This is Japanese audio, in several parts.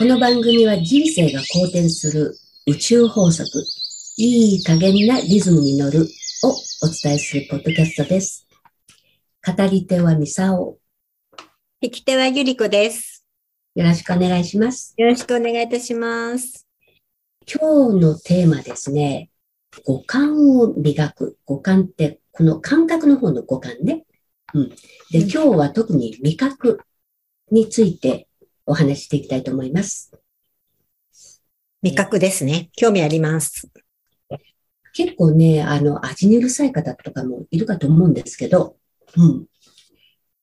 この番組は人生が好転する宇宙法則、いい加減なリズムに乗るをお伝えするポッドキャストです。語り手はミサオ。引き手はゆりこです。よろしくお願いします。よろしくお願いいたします。今日のテーマですね。五感を磨く。五感って、この感覚の方の五感ね。うん。で、うん今日は特に味覚についてお話ししていきたいと思います。味覚ですね。興味あります。結構ね、あの、味にうるさい方とかもいるかと思うんですけど、うん。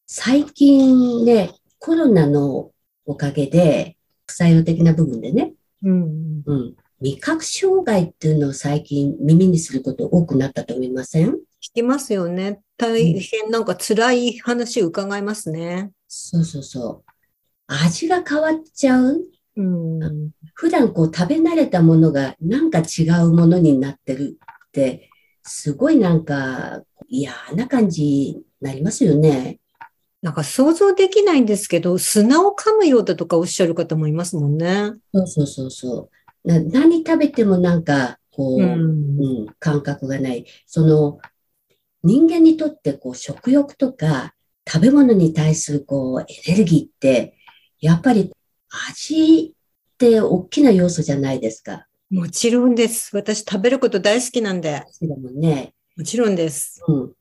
最近ね、コロナのおかげで、副作用的な部分でね、うん。うん。味覚障害っていうのを最近耳にすること多くなったと思いません？聞きますよね。大変なんか辛い話伺いますね。そうそうそう。味が変わっちゃう？うん。普段こう食べ慣れたものがなんか違うものになってるって、すごいなんか嫌な感じになりますよね。なんか想像できないんですけど、砂を噛むようだとかおっしゃる方もいますもんね。そうそうそうそう。な何食べてもなんかこう、う。うんん、感覚がない。その人間にとってこう食欲とか食べ物に対するこうエネルギーって、やっぱり味って大きな要素じゃないですか。もちろんです。私食べること大好きなんで。だもんね。もちろんです。うん。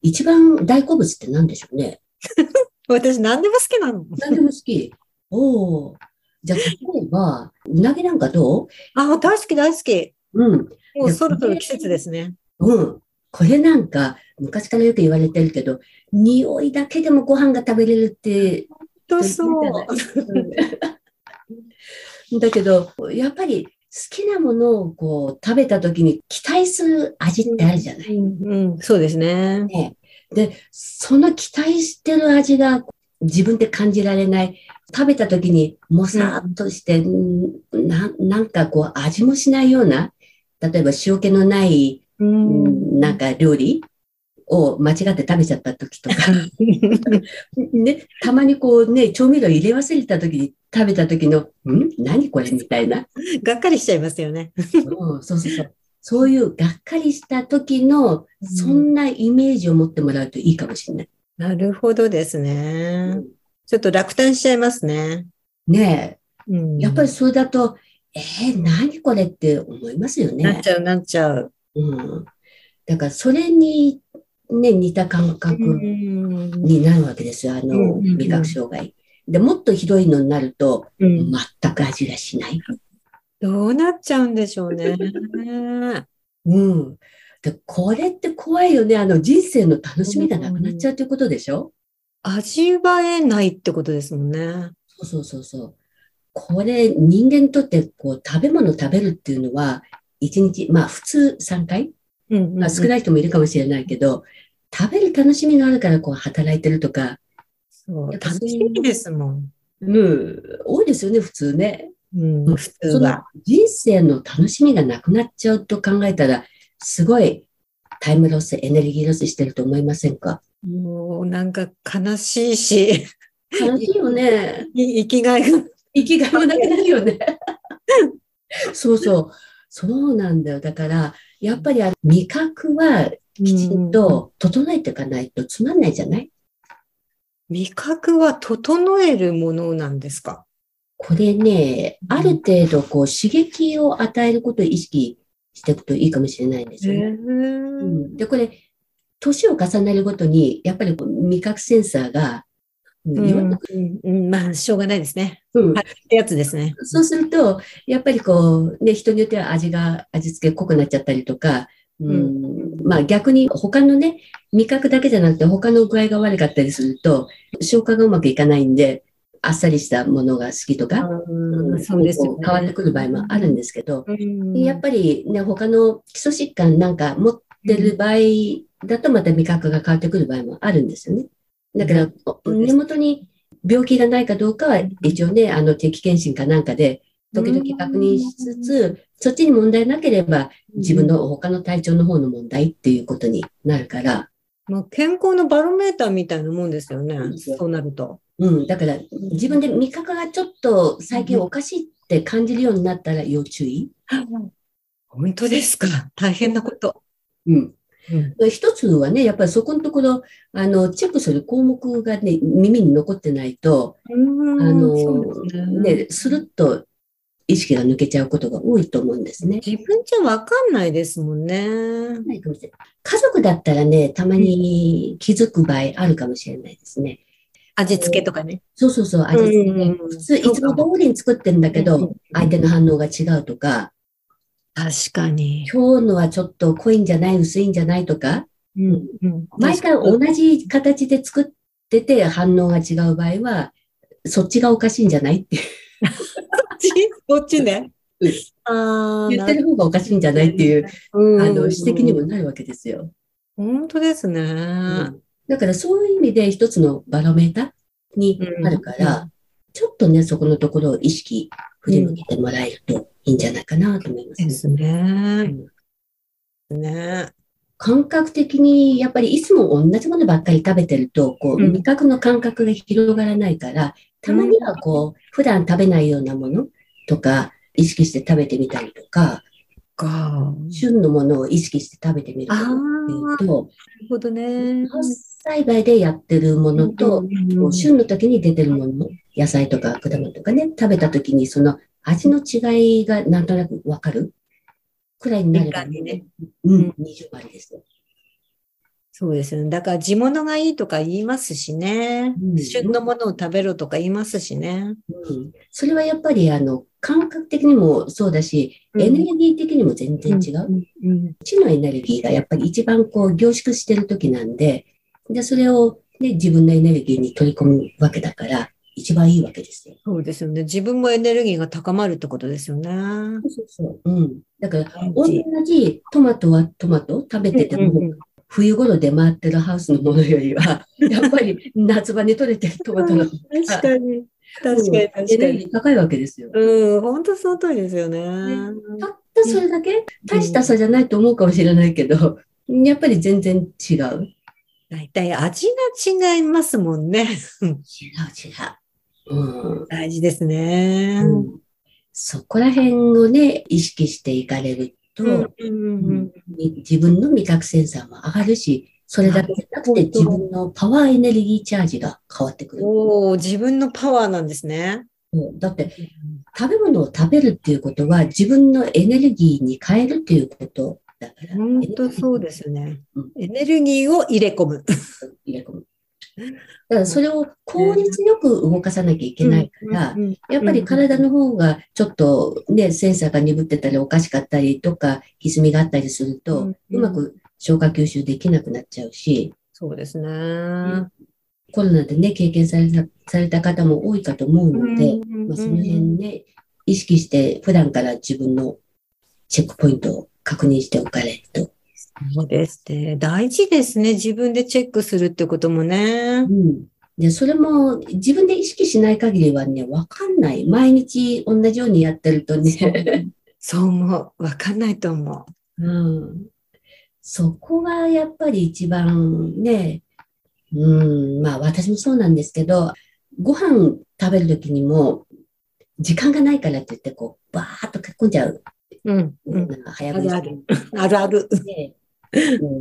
一番大好物って何でしょうね。私何でも好きなの。何でも好き。おお。じゃあ、例えば、うなぎなんかどう？あ、大好き大好き。うん。もうそろそろ季節ですね。うん。これなんか、昔からよく言われてるけど、匂いだけでもご飯が食べれるって、とそう。うんだけど、やっぱり好きなものをこう食べた時に期待する味ってあるじゃない。うん、うん、そうですね。ねで、その期待してる味が自分で感じられない。食べた時にもさーっとして、んななんかこう味もしないような、例えば塩気のない、ううんなんか料理を間違って食べちゃった時とか、ね、たまにこうね、調味料入れ忘れた時に食べた時の、ん？何これみたいな。がっかりしちゃいますよね。うんそうそうそう。そういうがっかりした時の、そんなイメージを持ってもらうといいかもしれない。なるほどですね。ちょっと落胆しちゃいますね。ねうんえ、やっぱりそれだと、えー、何これって思いますよねなっち。ゃう、なっちゃう。うん。だから、それに、ね、似た感覚うんになるわけですよ、あの、うんうんうん味覚障害。で、もっとひどいのになると、うん全く味がしない。どうなっちゃうんでしょうね。うん。で、これって怖いよね。あの、人生の楽しみがなくなっちゃうということでしょ？味わえないってことですもんね。そうそうそうそう。これ、人間にとって、こう、食べ物食べるっていうのは、一日、まあ、普通3回、うんまあ、少ない人もいるかもしれないけど、食べる楽しみがあるから、こう、働いてるとか、そう楽しみですもん。うん、多いですよね、普通ね。うん、普通は。人生の楽しみがなくなっちゃうと考えたら、すごいタイムロス、エネルギーロスしてると思いませんか？もうなんか悲しいし、悲しいよね。い生きがいが。生きがいもなくなるよね。そうそう。そうなんだよ。だから、やっぱり味覚はきちんと整えていかないとつまんないじゃない？味覚は整えるものなんですか？これね、ある程度こう刺激を与えることを意識していくといいかもしれないんですよね。うん。で、これ、年を重ねるごとに、やっぱりこう味覚センサーが、うんまあ、しょうがないですね。うんはいってやつですね。そうすると、やっぱりこう、ね、人によっては味が、味付け濃くなっちゃったりとか、うんまあ逆に他のね、味覚だけじゃなくて他の具合が悪かったりすると、消化がうまくいかないんで、あっさりしたものが好きとか、うんそうですよね。変わってくる場合もあるんですけど、うんやっぱりね、他の基礎疾患なんか持ってる場合だとまた味覚が変わってくる場合もあるんですよね。だから、うん根元に病気がないかどうかは一応ね、あの定期検診かなんかで時々確認しつつ、そっちに問題なければ自分の他の体調の方の問題っていうことになるから、まあ、健康のバロメーターみたいなもんですよね。そうなると。うん。だから、自分で味覚がちょっと最近おかしいって感じるようになったら要注意。本当ですか大変なこと。うん。うん。一つはね、やっぱりそこのところ、あの、チェックする項目がね、耳に残ってないと、ああの、ね。ね、スルッと意識が抜けちゃうことが多いと思うんですね。自分じゃわかんないですもんね。ないかもしれない家族だったらね、たまに気づく場合あるかもしれないですね。味付けとかね。そうそうそう、味付けね。うん普通、いつも通りに作ってるんだけうんど、相手の反応が違うとか、確かに。今日のはちょっと濃いんじゃない、薄いんじゃないとか、うんうん毎回同じ形で作ってて反応が違う場合は、そっちがおかしいんじゃないってこ っちねうん。ああ、言ってる方がおかしいんじゃないっていう、うんあの、指摘にもなるわけですよ。本当ですね。うんだからそういう意味で一つのバロメーターになるから、ちょっとね、そこのところを意識振り向けてもらえるといいんじゃないかなと思いますね。ですね。ね。感覚的に、やっぱりいつも同じものばっかり食べてると、こう、うん味覚の感覚が広がらないから、たまにはこう、普段食べないようなものとか、意識して食べてみたりとか、か。旬のものを意識して食べてみるっていうと、るほどね。栽培でやってるものと、こう旬の時に出てるもの、野菜とか果物とかね、食べた時にその味の違いがなんとなくわかる？くらいになればね。うん、二重丸ですよ。そうですよね。だから地物がいいとか言いますしね。うん旬のものを食べろとか言いますしね。うん、それはやっぱりあの感覚的にもそうだし、うんエネルギー的にも全然違う。うん。うん知のエネルギーがやっぱり一番こう凝縮してる時なんで、で、それを、ね、自分のエネルギーに取り込むわけだから、一番いいわけですよ。そうですよね。自分もエネルギーが高まるってことですよね。そうそう。うん。だから、大同事じトマトはトマト食べてても、うんうん冬頃出回ってるハウスのものよりは、やっぱり夏場に取れてるトマトの確かに。確かに、エ確かに。ネルギー高いわけですよ。うん、本当その通りですよね。たったそれだけ？大した差じゃないと思うかもしれないけど、やっぱり全然違う。大体味が違いますもんね。違う違う。うん大事ですね。うんそこら辺をね、意識していかれると、自分の味覚センサーも上がるし、それだけじゃなくて自分のパワーエネルギーチャージが変わってくる。おお、自分のパワーなんですね。うんだって、食べ物を食べるっていうことは自分のエネルギーに変えるっていうことだから。本当そうですよねうん。エネルギーを入れ込む。入れ込む。だからそれを効率よく動かさなきゃいけないから、うんやっぱり体の方がちょっとね、センサーが鈍ってたりおかしかったりとか、歪みがあったりすると、うまく消化吸収できなくなっちゃうし、そうですね。コロナでね、経験されたされた方も多いかと思うので、うん。まあ、その辺ね、意識して普段から自分のチェックポイントを確認しておかれると。そうですね。大事ですね。自分でチェックするってこともねう。ん。で、それも自分で意識しない限りはね、わかんない。毎日同じようにやってるとね、そう思う。わかんないと思う。うん。そこがやっぱり一番ね、うん、まあ私もそうなんですけど、ご飯食べるときにも、時間がないからって言って、こう、バーっと書き込んじゃう。うん。うん。早食いあるある。あるある。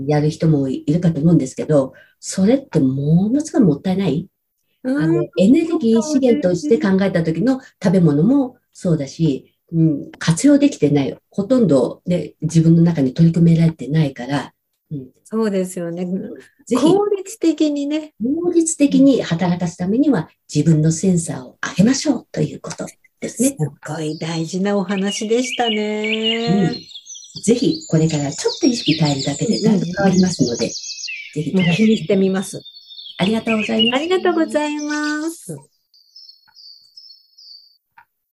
やる人もいるかと思うんですけど、それってものすごいもったいない？あのエネルギー資源として考えた時の食べ物もそうだし、うん、活用できてない。ほとんど、ね、自分の中に取り組められてないから、うん、そうですよね。ぜひ効率的にね。効率的に働かすためには自分のセンサーを上げましょうということですすね。ごい大事なお話でしたうんね。ぜひこれからちょっと意識変えるだけでだいぶ変わりますので、ぜひもう気にしてみます。ありがとうございます。ありがとうございます。